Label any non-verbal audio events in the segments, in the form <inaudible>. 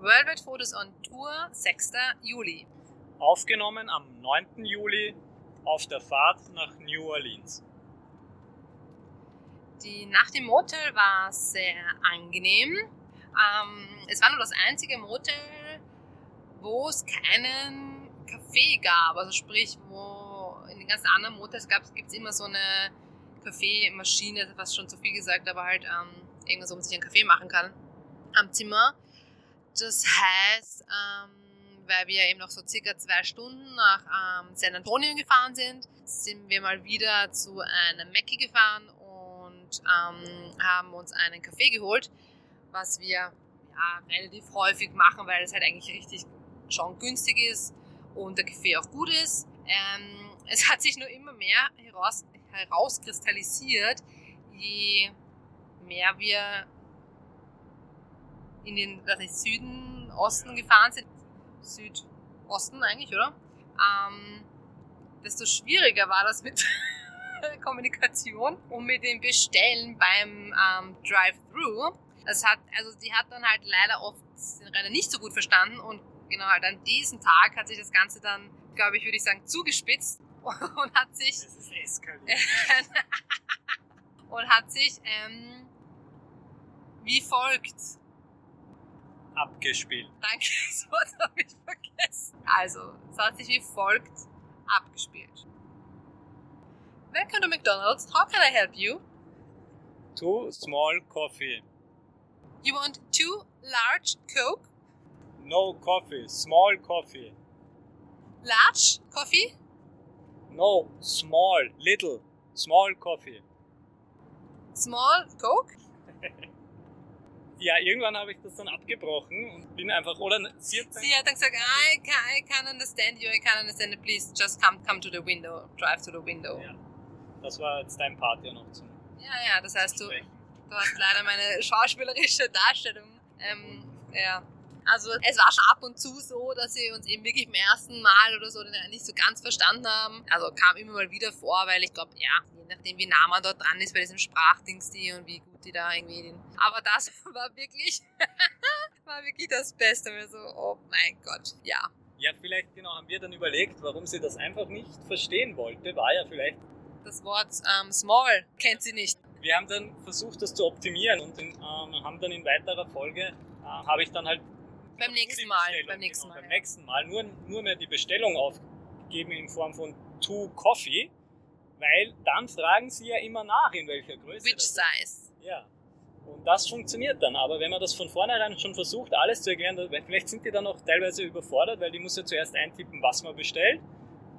Worldwide Fotos on Tour, 6. Juli. Aufgenommen am 9. Juli auf der Fahrt nach New Orleans. Die Nacht im Motel war sehr angenehm. Ähm, es war nur das einzige Motel, wo es keinen Kaffee gab. Also sprich, wo in den ganzen anderen Motels gibt es immer so eine Kaffeemaschine, fast schon zu viel gesagt, aber halt ähm, irgendwas, wo man sich einen Kaffee machen kann am Zimmer. Das heißt, ähm, weil wir eben noch so circa zwei Stunden nach ähm, San Antonio gefahren sind, sind wir mal wieder zu einem Mackie gefahren und ähm, haben uns einen Kaffee geholt, was wir ja, relativ häufig machen, weil es halt eigentlich richtig schon günstig ist und der Kaffee auch gut ist. Ähm, <laughs> es hat sich nur immer mehr heraus, herauskristallisiert, je mehr wir in den was nicht, Süden, Osten gefahren sind. Südosten eigentlich, oder? Ähm, desto schwieriger war das mit <laughs> Kommunikation und mit dem Bestellen beim ähm, Drive-Thru. Das hat, also die hat dann halt leider oft den Renner nicht so gut verstanden und genau halt an diesem Tag hat sich das Ganze dann, glaube ich, würde ich sagen, zugespitzt <laughs> und hat sich. Es ist eskaliert. <laughs> und hat sich ähm, wie folgt abgespielt. Danke, das Wort habe ich vergessen. Also, es hat sich wie folgt abgespielt. Welcome to McDonald's. How can I help you? Two small coffee. You want two large Coke? No coffee, small coffee. Large coffee? No, small, little, small coffee. Small Coke? <laughs> ja, irgendwann habe ich das dann abgebrochen und bin einfach, oder sie hat, sie hat dann gesagt, I can, I can understand you, I can understand you, please just come, come to the window, drive to the window. Ja, das war jetzt dein Part ja noch zum Ja, ja, das heißt, du, du hast leider meine <laughs> schauspielerische Darstellung, ähm, ja, also es war schon ab und zu so, dass wir uns eben wirklich im ersten Mal oder so nicht so ganz verstanden haben. Also kam immer mal wieder vor, weil ich glaube, ja, nachdem wie nah man dort dran ist bei diesem Sprachdings die und wie gut die da irgendwie den. Aber das <laughs> war wirklich, <laughs> war wirklich das Beste. Wir so, oh mein Gott, ja. Ja, vielleicht genau haben wir dann überlegt, warum sie das einfach nicht verstehen wollte, war ja vielleicht. Das Wort ähm, small kennt sie nicht. Wir haben dann versucht, das zu optimieren und in, ähm, haben dann in weiterer Folge äh, habe ich dann halt beim nächsten Mal. Beim nächsten genau, Mal. Beim nächsten Mal nur, nur mehr die Bestellung aufgeben in Form von Two Coffee, weil dann fragen sie ja immer nach, in welcher Größe. Which size? Ja. Und das funktioniert dann. Aber wenn man das von vornherein schon versucht, alles zu erklären, vielleicht sind die dann auch teilweise überfordert, weil die muss ja zuerst eintippen, was man bestellt.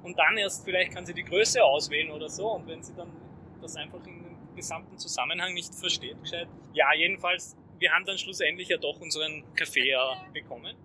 Und dann erst vielleicht kann sie die Größe auswählen oder so. Und wenn sie dann das einfach in dem gesamten Zusammenhang nicht versteht, gescheit. Ja, jedenfalls wir haben dann schlussendlich ja doch unseren Kaffee <laughs> bekommen.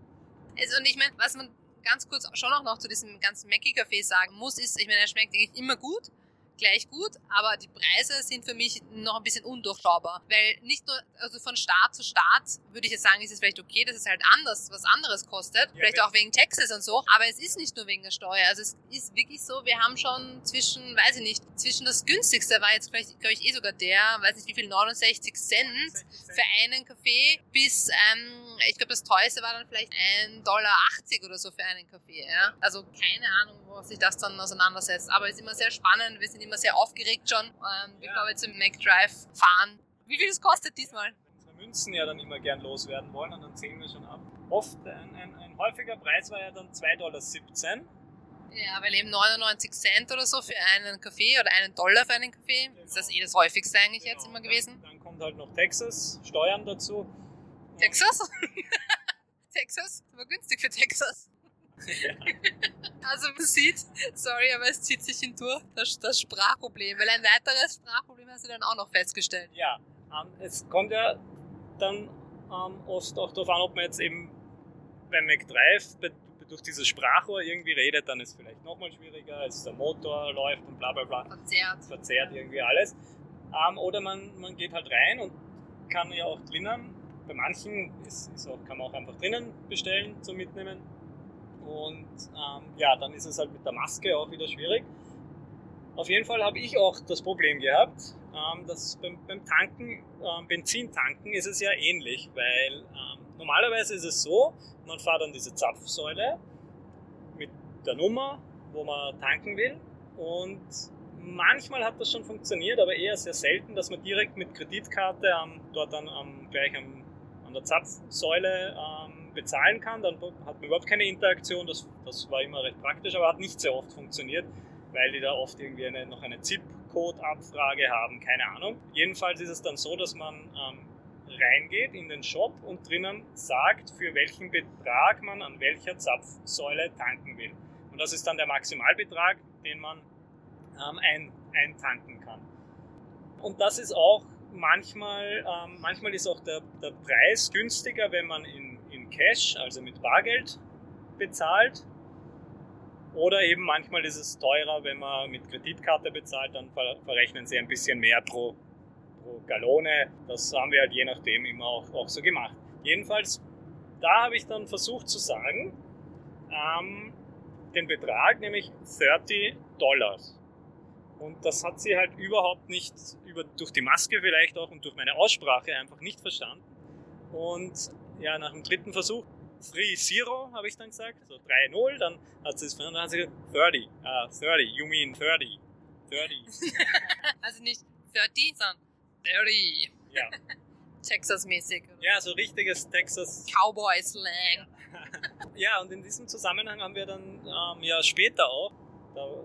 Also, und ich meine, was man ganz kurz schon auch noch zu diesem ganzen Mackie-Kaffee sagen muss, ist, ich meine, er schmeckt eigentlich immer gut gleich gut, aber die Preise sind für mich noch ein bisschen undurchschaubar. Weil nicht nur, also von Staat zu Staat würde ich jetzt sagen, ist es vielleicht okay, dass es halt anders, was anderes kostet. Ja, vielleicht auch wegen Texas und so. Aber es ist nicht nur wegen der Steuer. Also es ist wirklich so, wir haben schon zwischen, weiß ich nicht, zwischen das günstigste war jetzt vielleicht, glaube ich, eh sogar der, weiß nicht wie viel, 69 Cent für einen Kaffee bis, ähm, ich glaube, das teuerste war dann vielleicht 1,80 Dollar oder so für einen Kaffee. Ja? Also keine Ahnung, wo sich das dann auseinandersetzt. Aber es ist immer sehr spannend. Wir sind immer sehr aufgeregt schon, ähm, bevor ja. wir zum McDrive fahren. Wie viel es kostet diesmal? Unsere Münzen ja dann immer gern loswerden wollen und dann zählen wir schon ab. Oft ein, ein, ein häufiger Preis war ja dann 2,17 Dollar. Ja, weil eben 99 Cent oder so für einen Kaffee oder einen Dollar für einen Kaffee. Genau. Ist das eh das häufigste eigentlich genau. jetzt immer gewesen? Dann, dann kommt halt noch Texas, Steuern dazu. Texas? <laughs> Texas? Das war günstig für Texas. Ja. <laughs> Also man sieht, sorry, aber es zieht sich hindurch, das, das Sprachproblem. Weil ein weiteres Sprachproblem hast du dann auch noch festgestellt. Ja, ähm, es kommt ja dann ähm, oft auch darauf an, ob man jetzt eben beim McDrive bei, durch dieses Sprachrohr irgendwie redet, dann ist es vielleicht nochmal schwieriger, als der Motor läuft und bla bla bla. Verzerrt. Verzerrt irgendwie alles. Ähm, oder man, man geht halt rein und kann ja auch drinnen, bei manchen ist, ist auch, kann man auch einfach drinnen bestellen zum Mitnehmen und ähm, ja, dann ist es halt mit der Maske auch wieder schwierig. Auf jeden Fall habe ich auch das Problem gehabt, ähm, dass beim, beim Tanken, ähm, Benzin tanken ist es ja ähnlich, weil ähm, normalerweise ist es so, man fährt an diese Zapfsäule mit der Nummer, wo man tanken will und manchmal hat das schon funktioniert, aber eher sehr selten, dass man direkt mit Kreditkarte dort dann gleich am, an der Zapfsäule ähm, bezahlen kann. Dann hat man überhaupt keine Interaktion, das, das war immer recht praktisch, aber hat nicht sehr oft funktioniert, weil die da oft irgendwie eine, noch eine ZIP-Code-Abfrage haben, keine Ahnung. Jedenfalls ist es dann so, dass man ähm, reingeht in den Shop und drinnen sagt, für welchen Betrag man an welcher Zapfsäule tanken will. Und das ist dann der Maximalbetrag, den man ähm, ein, eintanken kann. Und das ist auch manchmal, ähm, manchmal ist auch der, der Preis günstiger, wenn man in, Cash, also mit Bargeld bezahlt. Oder eben manchmal ist es teurer, wenn man mit Kreditkarte bezahlt, dann verrechnen sie ein bisschen mehr pro, pro Gallone. Das haben wir halt je nachdem immer auch, auch so gemacht. Jedenfalls, da habe ich dann versucht zu sagen, ähm, den Betrag, nämlich 30 Dollars. Und das hat sie halt überhaupt nicht, über, durch die Maske vielleicht auch und durch meine Aussprache einfach nicht verstanden. Und ja, nach dem dritten Versuch, 3-0 habe ich dann gesagt, so 3-0, dann hat sie es verstanden, dann hat sie gesagt, 30, uh, 30, you mean 30, 30. <laughs> also nicht 30, sondern 30. Ja. <laughs> Texas-mäßig. Ja, so richtiges Texas. Cowboy-Slang. <laughs> ja, und in diesem Zusammenhang haben wir dann ähm, ja später auch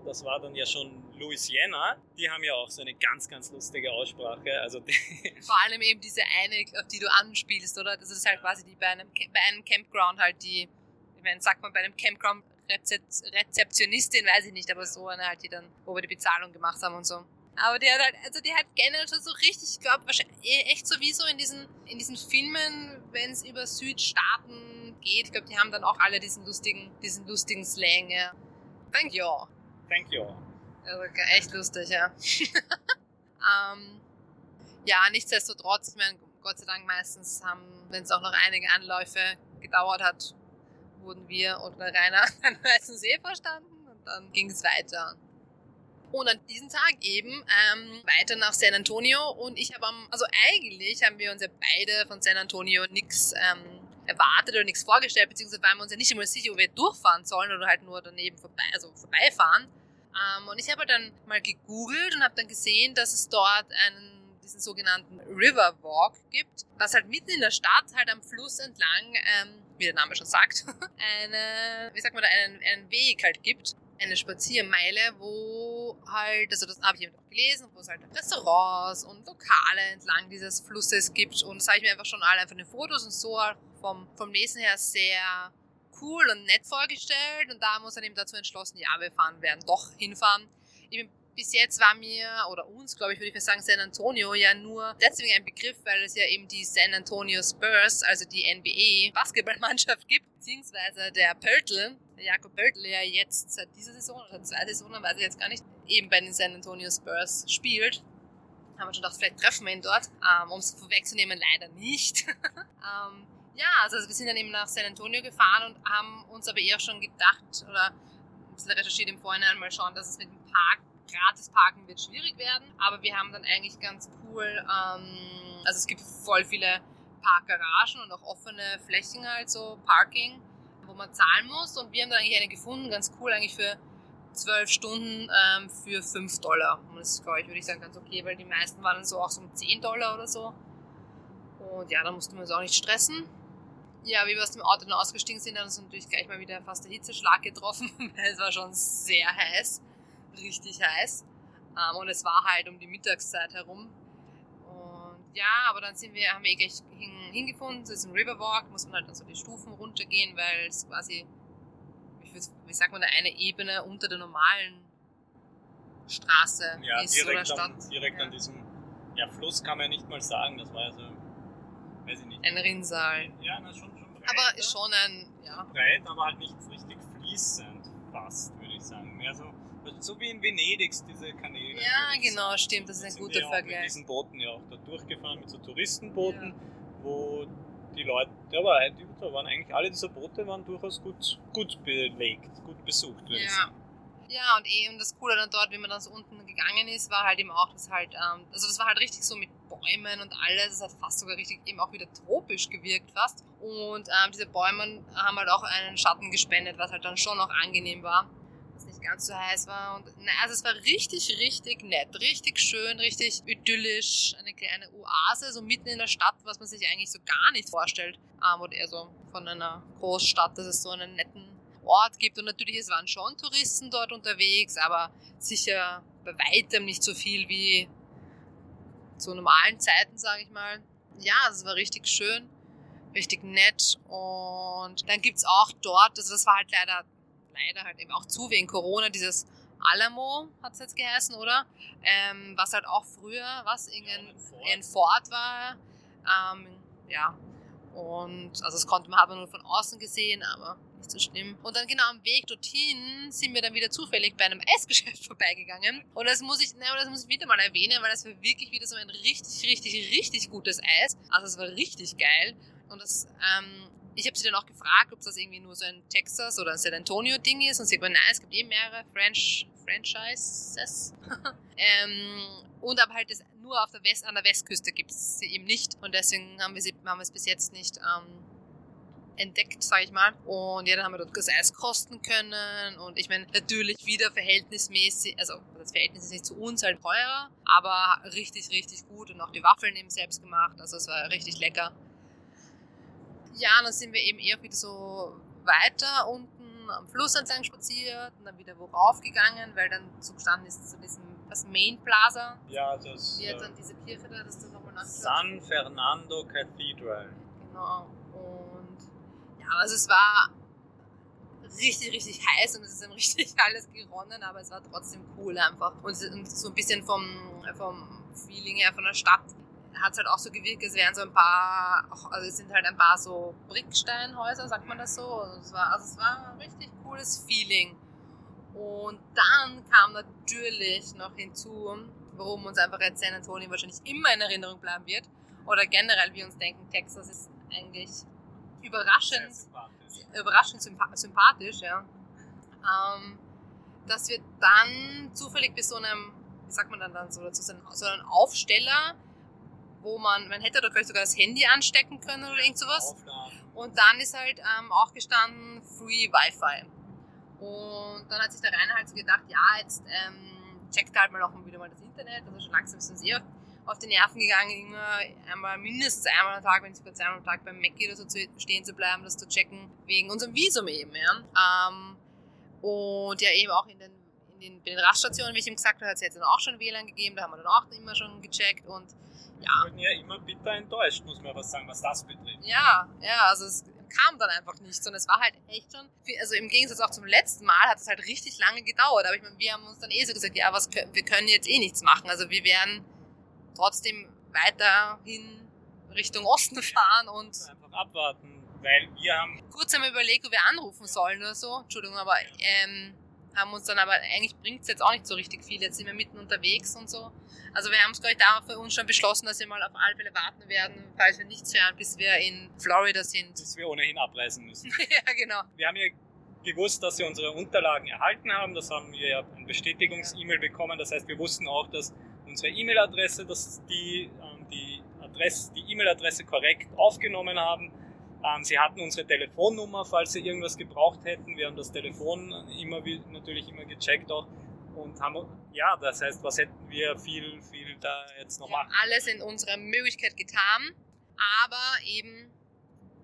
das war dann ja schon Louisiana. Die haben ja auch so eine ganz, ganz lustige Aussprache. Also <laughs> Vor allem eben diese eine, auf die du anspielst, oder? Das ist halt quasi die bei einem, bei einem Campground halt die, ich meine, sagt man bei einem Campground Rezeptionistin, weiß ich nicht, aber so eine halt, die dann, wo wir die Bezahlung gemacht haben und so. Aber die hat halt, also die hat generell schon so richtig, ich glaube, wahrscheinlich eh, echt so wie so in diesen, in diesen Filmen, wenn es über Südstaaten geht. Ich glaube, die haben dann auch alle diesen lustigen, diesen lustigen Slang, ja. Thank you. Thank you. Also echt lustig, ja. <laughs> ähm, ja, nichtsdestotrotz, ich meine, Gott sei Dank meistens haben, wenn es auch noch einige Anläufe gedauert hat, wurden wir oder Rainer <laughs> dann meistens eh verstanden und dann ging es weiter. Und an diesem Tag eben ähm, weiter nach San Antonio und ich habe am, also eigentlich haben wir uns ja beide von San Antonio nichts ähm, erwartet oder nichts vorgestellt, beziehungsweise waren wir uns ja nicht immer sicher, ob wir durchfahren sollen oder halt nur daneben vorbei, also vorbeifahren. Ähm, und ich habe halt dann mal gegoogelt und habe dann gesehen, dass es dort einen diesen sogenannten River Walk gibt, was halt mitten in der Stadt halt am Fluss entlang, ähm, wie der Name schon sagt, <laughs> eine, wie sagt man da, einen, einen Weg halt gibt, eine Spaziermeile, wo halt, also das habe ich eben auch gelesen, wo es halt Restaurants und Lokale entlang dieses Flusses gibt und das habe ich mir einfach schon alle einfach in den Fotos und so vom, vom Lesen her sehr cool und nett vorgestellt und da haben wir uns dann eben dazu entschlossen, ja, wir fahren, werden doch hinfahren. Bin bis jetzt war mir, oder uns, glaube ich, würde ich mal sagen, San Antonio ja nur deswegen ein Begriff, weil es ja eben die San Antonio Spurs, also die NBA-Basketballmannschaft gibt, beziehungsweise der Pöltl, der Jakob Pöltl, ja jetzt seit dieser Saison oder zwei Saisonen, weiß ich jetzt gar nicht, eben bei den San Antonio Spurs spielt. Haben wir schon gedacht, vielleicht treffen wir ihn dort, ähm, um es vorwegzunehmen, leider nicht. <laughs> ähm, ja, also wir sind dann eben nach San Antonio gefahren und haben uns aber eher schon gedacht oder ein bisschen recherchiert im Vorhinein mal schauen, dass es mit dem Park gratis parken wird schwierig werden. Aber wir haben dann eigentlich ganz cool, ähm, also es gibt voll viele Parkgaragen und auch offene Flächen, also Parking, wo man zahlen muss. Und wir haben dann eigentlich eine gefunden, ganz cool eigentlich für zwölf Stunden ähm, für fünf Dollar. Und das ist, glaube ich, würde ich sagen, ganz okay, weil die meisten waren dann so auch so um 10 Dollar oder so. Und ja, da mussten wir uns auch nicht stressen. Ja, wie wir aus dem Auto dann ausgestiegen sind, haben uns natürlich gleich mal wieder fast der Hitzeschlag getroffen, <laughs> weil es war schon sehr heiß richtig heiß. Ähm, und es war halt um die Mittagszeit herum. Und ja, aber dann sind wir, haben wir eh gleich hin, hingefunden, das ist ein Riverwalk, muss man halt dann so die Stufen runtergehen, weil es quasi, wie sagt man da, eine Ebene unter der normalen Straße ja, ist direkt oder Stadt. An, direkt ja. an diesem ja, Fluss kann man ja nicht mal sagen, das war ja so, weiß ich nicht. Ein Rinnsal. Ja, na, schon. Aber ist schon ein, ja. Breit, aber halt nicht richtig fließend fast, würde ich sagen. Mehr so so wie in Venedig diese Kanäle. Ja, genau, stimmt, das ist ein guter Vergleich. mit diesen Booten ja auch da durchgefahren, mit so Touristenbooten, ja. wo die Leute, aber da waren eigentlich alle dieser Boote waren durchaus gut, gut belegt, gut besucht, würde ja. ich sagen. Ja, und eben das Coole dann dort, wie man dann so unten gegangen ist, war halt eben auch, dass halt, ähm, also das war halt richtig so mit Bäumen und alles. Es hat fast sogar richtig eben auch wieder tropisch gewirkt fast. Und ähm, diese Bäume haben halt auch einen Schatten gespendet, was halt dann schon auch angenehm war was nicht ganz so heiß war. Und na, also es war richtig, richtig nett, richtig schön, richtig idyllisch, eine kleine Oase, so mitten in der Stadt, was man sich eigentlich so gar nicht vorstellt. Ähm, oder eher so von einer Großstadt, dass es so einen netten Ort gibt. Und natürlich, es waren schon Touristen dort unterwegs, aber sicher bei weitem nicht so viel wie zu normalen Zeiten, sage ich mal. Ja, es war richtig schön, richtig nett. Und dann gibt es auch dort, also das war halt leider, leider halt eben auch zu wegen Corona, dieses Alamo hat es jetzt geheißen, oder? Ähm, was halt auch früher, was, irgendein ja, ein Fort war. Ähm, ja, und also das konnte man, hat man nur von außen gesehen, aber nicht so schlimm. Und dann genau am Weg dorthin sind wir dann wieder zufällig bei einem <laughs> Eisgeschäft vorbeigegangen. Und das muss ich, ne, das muss ich wieder mal erwähnen, weil das war wirklich wieder so ein richtig, richtig, richtig gutes Eis. Also es war richtig geil. Und das, ähm, ich habe sie dann auch gefragt, ob das irgendwie nur so ein Texas oder ein San Antonio Ding ist. Und sie hat gesagt, nein, es gibt eben mehrere French, Franchises. <laughs> ähm, und aber halt das nur auf der West, an der Westküste gibt es sie eben nicht. Und deswegen haben wir, sie, haben wir es bis jetzt nicht ähm, entdeckt, sage ich mal. Und ja, dann haben wir dort das Eis kosten können. Und ich meine, natürlich wieder verhältnismäßig, also das Verhältnis ist nicht zu uns halt teurer, aber richtig, richtig gut. Und auch die Waffeln eben selbst gemacht. Also es war richtig lecker. Ja, dann sind wir eben eher wieder so weiter unten am Fluss entlang spaziert und dann wieder wo raufgegangen, weil dann so gestanden ist zu diesem das Main Plaza. Ja, das. Wie hat dann diese Kirche da, das du nochmal San Fernando Cathedral. Genau. Also es war richtig, richtig heiß und es ist dann richtig <laughs> alles geronnen, aber es war trotzdem cool einfach. Und so ein bisschen vom, vom Feeling her von der Stadt hat es halt auch so gewirkt, es wären so ein paar, also es sind halt ein paar so Bricksteinhäuser, sagt man das so. Also es war, also es war ein richtig cooles Feeling. Und dann kam natürlich noch hinzu, warum uns einfach jetzt San Antonio wahrscheinlich immer in Erinnerung bleiben wird. Oder generell wir uns denken, Texas ist eigentlich überraschend, sympathisch. überraschend sympathisch, ja. Ähm, dass wir dann zufällig bis so einem, wie sagt man dann, dann so dazu, so einen Aufsteller, wo man, man hätte da gleich sogar das Handy anstecken können oder irgend sowas. Und dann ist halt ähm, auch gestanden Free Wi-Fi. Und dann hat sich der Rainer halt so gedacht, ja, jetzt ähm, checkt halt mal auch wieder mal das Internet, also schon langsam ist uns eh auf die Nerven gegangen, immer einmal, mindestens einmal am Tag, wenn nicht sogar zweimal am Tag beim Mackie oder so zu, stehen zu bleiben, das zu checken, wegen unserem Visum eben, ja. Ähm, und ja, eben auch in den, in den, bei den Raststationen, wie ich ihm gesagt habe, hat es jetzt dann auch schon WLAN gegeben, da haben wir dann auch immer schon gecheckt und ja. Wir wurden ja immer bitter enttäuscht, muss man was sagen, was das betrifft. Ja, ja, also es kam dann einfach nichts und es war halt echt schon, also im Gegensatz auch zum letzten Mal hat es halt richtig lange gedauert, aber ich meine, wir haben uns dann eh so gesagt, ja, was, wir können jetzt eh nichts machen, also wir werden trotzdem weiterhin Richtung Osten fahren und einfach abwarten, weil wir haben kurz einmal überlegt, ob wir anrufen sollen oder so. Entschuldigung, aber ähm, haben uns dann aber eigentlich bringt es jetzt auch nicht so richtig viel. Jetzt sind wir mitten unterwegs und so. Also wir haben es gleich da für uns schon beschlossen, dass wir mal auf alle Fälle warten werden, falls wir nichts hören, bis wir in Florida sind. Bis wir ohnehin abreisen müssen. <laughs> ja, genau. Wir haben ja gewusst, dass wir unsere Unterlagen erhalten haben. Das haben wir ja ein Bestätigungs-E-Mail bekommen. Das heißt, wir wussten auch, dass unsere E-Mail-Adresse, dass die ähm, die Adresse, die E-Mail-Adresse korrekt aufgenommen haben. Ähm, sie hatten unsere Telefonnummer, falls sie irgendwas gebraucht hätten. Wir haben das Telefon immer natürlich immer gecheckt auch und haben ja, das heißt, was hätten wir viel viel da jetzt noch machen? Alles in unserer Möglichkeit getan, aber eben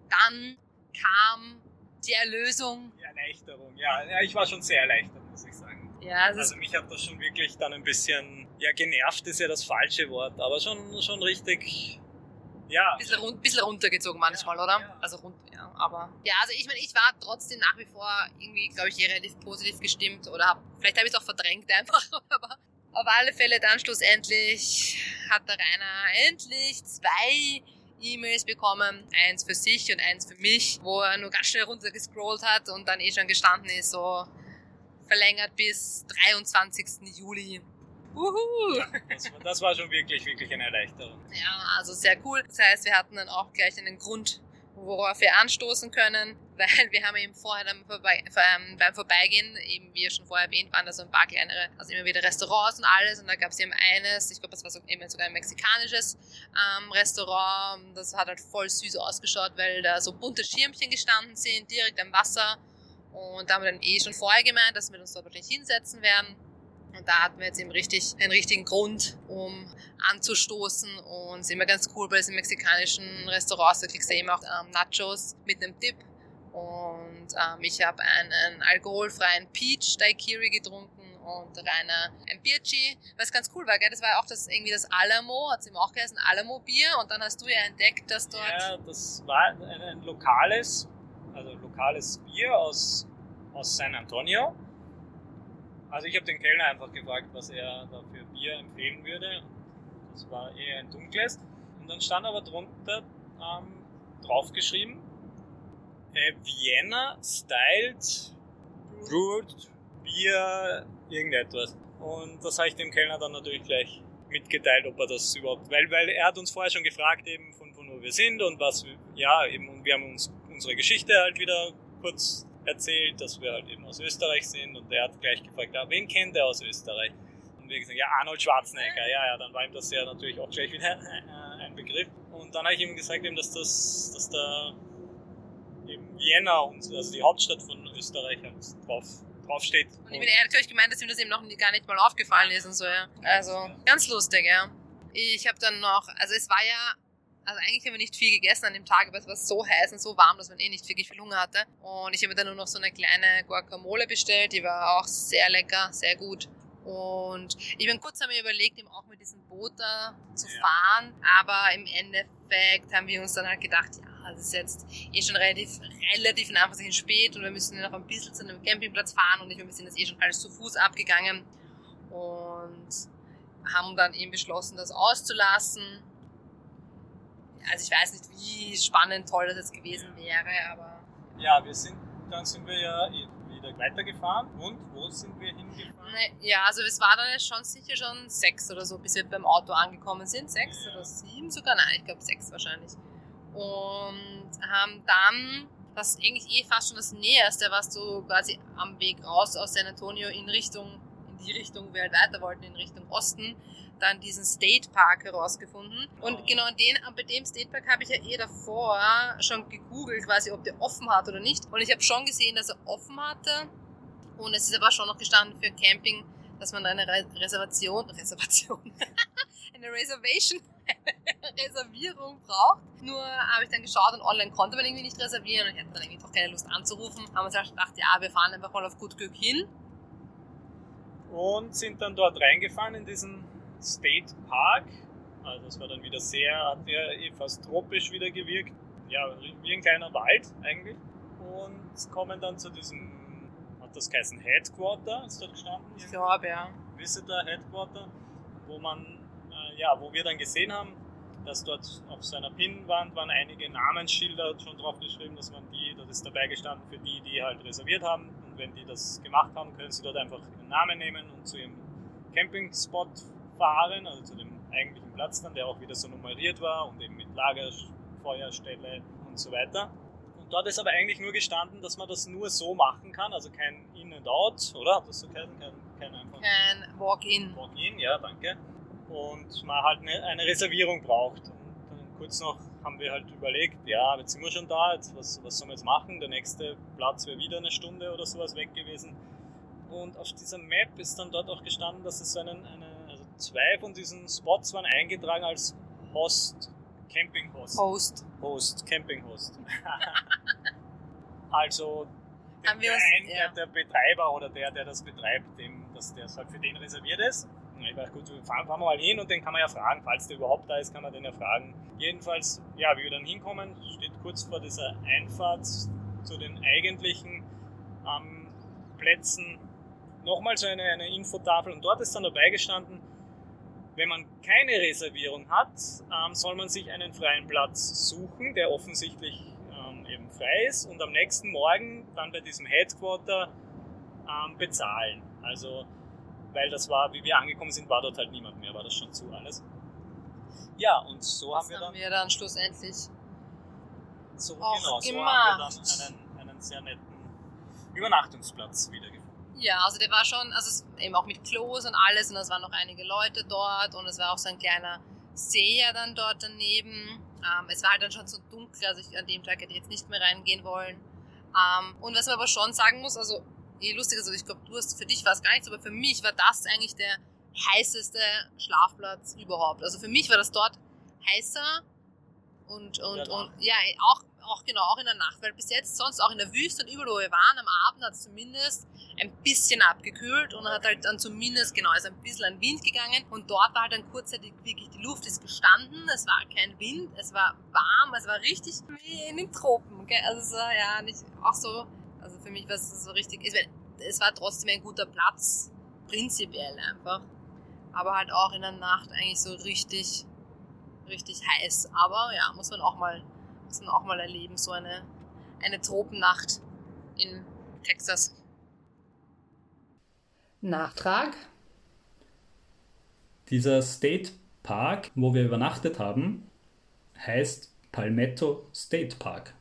dann kam die Erlösung. Die Erleichterung, ja. ja ich war schon sehr erleichtert, muss ich sagen. Ja, also mich hat das schon wirklich dann ein bisschen ja, genervt ist ja das falsche Wort, aber schon, schon richtig, ja. Bisschen, run bisschen runtergezogen manchmal, ja, oder? Ja. Also rund, ja, aber. Ja, also ich meine, ich war trotzdem nach wie vor irgendwie, glaube ich, relativ positiv gestimmt oder hab, vielleicht habe ich es auch verdrängt <laughs> einfach, aber auf alle Fälle dann schlussendlich hat der Rainer endlich zwei E-Mails bekommen, eins für sich und eins für mich, wo er nur ganz schnell runtergescrollt hat und dann eh schon gestanden ist, so verlängert bis 23. Juli. Uhu. Das, das, war schon wirklich, wirklich eine Erleichterung. Ja, also sehr cool. Das heißt, wir hatten dann auch gleich einen Grund, worauf wir anstoßen können, <laughs> weil wir haben eben vorher dann vorbei, ähm, beim Vorbeigehen, eben wie schon vorher erwähnt, waren da so ein paar kleinere, also immer wieder Restaurants und alles und da gab es eben eines, ich glaube, das war so, eben sogar ein mexikanisches ähm, Restaurant, das hat halt voll süß ausgeschaut, weil da so bunte Schirmchen gestanden sind, direkt am Wasser und da haben wir dann eh schon vorher gemeint, dass wir uns dort wirklich hinsetzen werden und da hatten wir jetzt eben richtig einen richtigen Grund, um anzustoßen. Und es ist immer ganz cool bei diesen mexikanischen Restaurants, da kriegst du eben auch ähm, Nachos mit einem Dip. Und ähm, ich habe einen alkoholfreien Peach Daiquiri getrunken und Rainer ein Birchi, was ganz cool war, gell? Das war auch das irgendwie das Alamo, hat es eben auch geheißen, Alamo Bier. Und dann hast du ja entdeckt, dass dort. Ja, das war ein, ein lokales, also lokales Bier aus, aus San Antonio. Also ich habe den Kellner einfach gefragt, was er da für Bier empfehlen würde. Das war eher ein dunkles. Und dann stand aber drunter ähm, draufgeschrieben, äh, Vienna Styled Brewed Bier irgendetwas. Und das habe ich dem Kellner dann natürlich gleich mitgeteilt, ob er das überhaupt, weil, weil er hat uns vorher schon gefragt eben von, von wo wir sind und was, ja eben, und wir haben uns unsere Geschichte halt wieder kurz erzählt, dass wir halt eben aus Österreich sind und er hat gleich gefragt, ja, wen kennt er aus Österreich? Und wir gesagt, ja, Arnold Schwarzenegger, ja, ja, dann war ihm das ja natürlich auch gleich wieder <laughs> ein Begriff. Und dann habe ich ihm gesagt, eben, dass das, dass da eben Vienna, also die Hauptstadt von Österreich, halt drauf, steht. Und ich bin ehrlich gemeint, dass ihm das eben noch gar nicht mal aufgefallen ist und so, ja. Also, ganz lustig, ja. Ich habe dann noch, also es war ja also eigentlich haben wir nicht viel gegessen an dem Tag, aber es war so heiß und so warm, dass man eh nicht wirklich viel Hunger hatte. Und ich habe dann nur noch so eine kleine Guacamole bestellt, die war auch sehr lecker, sehr gut. Und ich bin kurz wir überlegt, eben auch mit diesem Boot da zu fahren, aber im Endeffekt haben wir uns dann halt gedacht, ja, es ist jetzt eh schon relativ, relativ nach spät und wir müssen noch ein bisschen zu einem Campingplatz fahren und ich, wir sind das eh schon alles zu Fuß abgegangen und haben dann eben beschlossen, das auszulassen also ich weiß nicht, wie spannend toll das jetzt gewesen wäre, aber. Ja, wir sind, dann sind wir ja wieder weitergefahren. Und wo sind wir hingefahren? Ne, ja, also es war dann schon sicher schon sechs oder so, bis wir beim Auto angekommen sind. Sechs ja. oder sieben sogar, nein, ich glaube sechs wahrscheinlich. Und haben dann, das eigentlich eh fast schon das Näherste, was du quasi am Weg raus aus San Antonio in Richtung, in die Richtung, wir halt weiter wollten, in Richtung Osten, dann diesen State Park herausgefunden. Und genau den, bei dem State Park habe ich ja eh davor schon gegoogelt, quasi, ob der offen hat oder nicht. Und ich habe schon gesehen, dass er offen hatte. Und es ist aber schon noch gestanden für Camping, dass man eine Reservation, <laughs> Reservation, eine Reservation, <laughs> Reservierung braucht. Nur habe ich dann geschaut und online konnte man irgendwie nicht reservieren und ich hatte dann irgendwie doch keine Lust anzurufen. Haben uns gedacht, ja, wir fahren einfach mal auf gut Glück hin. Und sind dann dort reingefahren in diesen State Park. Also das war dann wieder sehr, hat ja eh fast tropisch wieder gewirkt. Ja, wie ein kleiner Wald eigentlich. Und kommen dann zu diesem, hat das geheißen Headquarter, ist dort gestanden? Ich glaube, ja. Visitor Headquarter, wo man, äh, ja, wo wir dann gesehen haben, dass dort auf seiner Pinnwand waren einige Namensschilder schon drauf geschrieben, dass man die, das ist dabei gestanden für die, die halt reserviert haben. Und wenn die das gemacht haben, können sie dort einfach ihren Namen nehmen und zu ihrem Campingspot fahren, also zu dem eigentlichen Platz dann, der auch wieder so nummeriert war und eben mit Lagerfeuerstelle und so weiter. Und dort ist aber eigentlich nur gestanden, dass man das nur so machen kann, also kein In and Out, oder? Hat das so geheißen? Kein, kein, einfach kein Walk-In. Walk-In, ja, danke. Und man halt eine, eine Reservierung braucht. Und dann kurz noch haben wir halt überlegt, ja, jetzt sind wir schon da, jetzt, was, was sollen wir jetzt machen? Der nächste Platz wäre wieder eine Stunde oder sowas weg gewesen. Und auf dieser Map ist dann dort auch gestanden, dass es so einen, eine zwei von diesen Spots waren eingetragen als Host, Camping Host. Host. Host, Camping Host. <laughs> also der, wir uns, ein, ja. der, der, Betreiber oder der, der das betreibt, dem, dass der halt für den reserviert ist. Ich weiß, gut, fahren, fahren wir mal hin und den kann man ja fragen, falls der überhaupt da ist, kann man den ja fragen. Jedenfalls, ja, wie wir dann hinkommen, steht kurz vor dieser Einfahrt zu den eigentlichen ähm, Plätzen nochmal so eine, eine Infotafel und dort ist dann dabei gestanden, wenn man keine Reservierung hat, ähm, soll man sich einen freien Platz suchen, der offensichtlich ähm, eben frei ist und am nächsten Morgen dann bei diesem Headquarter ähm, bezahlen. Also, weil das war, wie wir angekommen sind, war dort halt niemand mehr, war das schon zu alles. Ja, und so das haben wir dann. haben wir dann schlussendlich So, auch genau, so gemacht. haben wir dann einen, einen sehr netten Übernachtungsplatz wiedergefunden. Ja, also der war schon, also eben auch mit Klos und alles und es waren noch einige Leute dort und es war auch so ein kleiner See ja dann dort daneben. Ähm, es war halt dann schon so dunkel, also ich an dem Tag hätte ich jetzt nicht mehr reingehen wollen. Ähm, und was man aber schon sagen muss, also eh lustig, also ich glaube, du hast, für dich war es gar nichts, aber für mich war das eigentlich der heißeste Schlafplatz überhaupt. Also für mich war das dort heißer und, und, und ja, auch, auch genau, auch in der Nacht, weil bis jetzt sonst auch in der Wüste und überall, wo wir waren, am Abend hat es zumindest ein bisschen abgekühlt und hat halt dann zumindest, genau, ist ein bisschen ein Wind gegangen und dort war halt dann kurzzeitig wirklich, die Luft ist gestanden, es war kein Wind, es war warm, es war richtig wie in den Tropen, gell? also ja nicht auch so, also für mich war es so richtig, es war trotzdem ein guter Platz, prinzipiell einfach, aber halt auch in der Nacht eigentlich so richtig, richtig heiß, aber ja, muss man auch mal, muss man auch mal erleben, so eine, eine Tropennacht in Texas. Nachtrag. Dieser State Park, wo wir übernachtet haben, heißt Palmetto State Park.